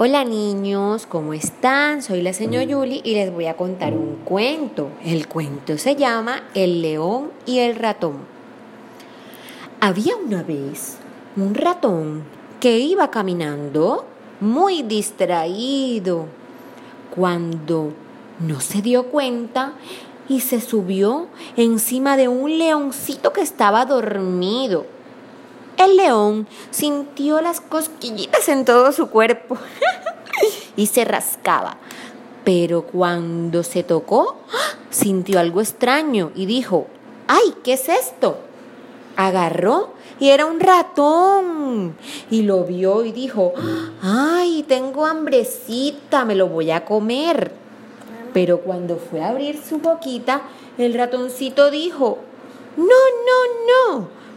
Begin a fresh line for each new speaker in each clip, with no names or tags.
Hola niños, ¿cómo están? Soy la señora Yuli y les voy a contar un cuento. El cuento se llama El león y el ratón. Había una vez un ratón que iba caminando muy distraído cuando no se dio cuenta y se subió encima de un leoncito que estaba dormido. El león sintió las cosquillitas en todo su cuerpo y se rascaba. Pero cuando se tocó, sintió algo extraño y dijo, ¡ay, qué es esto! Agarró y era un ratón. Y lo vio y dijo, ¡ay, tengo hambrecita, me lo voy a comer! Pero cuando fue a abrir su boquita, el ratoncito dijo, no, no,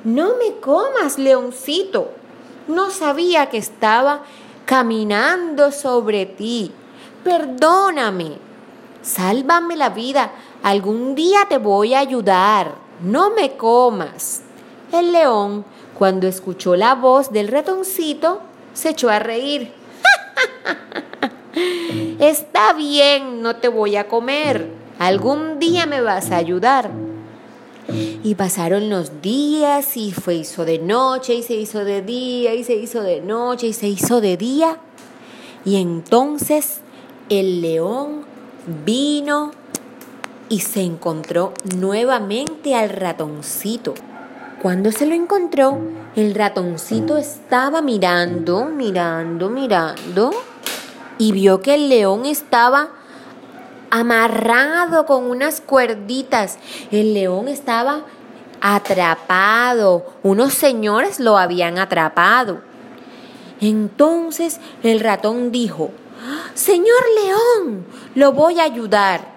no, me comas, leoncito. No sabía que estaba caminando sobre ti. Perdóname. Sálvame la vida. Algún día te voy a ayudar. No me comas. El león, cuando escuchó la voz del ratoncito, se echó a reír. Está bien, no te voy a comer. Algún día me vas a ayudar. Y pasaron los días y fue hizo de noche y se hizo de día y se hizo de noche y se hizo de día. Y entonces el león vino y se encontró nuevamente al ratoncito. Cuando se lo encontró, el ratoncito estaba mirando, mirando, mirando y vio que el león estaba amarrado con unas cuerditas. El león estaba atrapado. Unos señores lo habían atrapado. Entonces el ratón dijo, Señor león, lo voy a ayudar.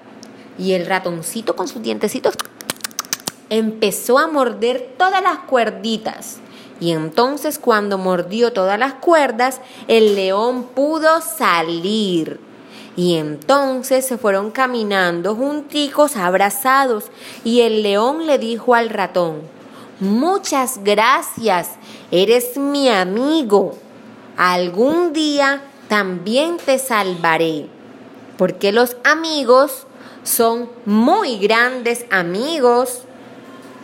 Y el ratoncito con sus dientecitos empezó a morder todas las cuerditas. Y entonces cuando mordió todas las cuerdas, el león pudo salir. Y entonces se fueron caminando junticos, abrazados, y el león le dijo al ratón, Muchas gracias, eres mi amigo. Algún día también te salvaré, porque los amigos son muy grandes amigos.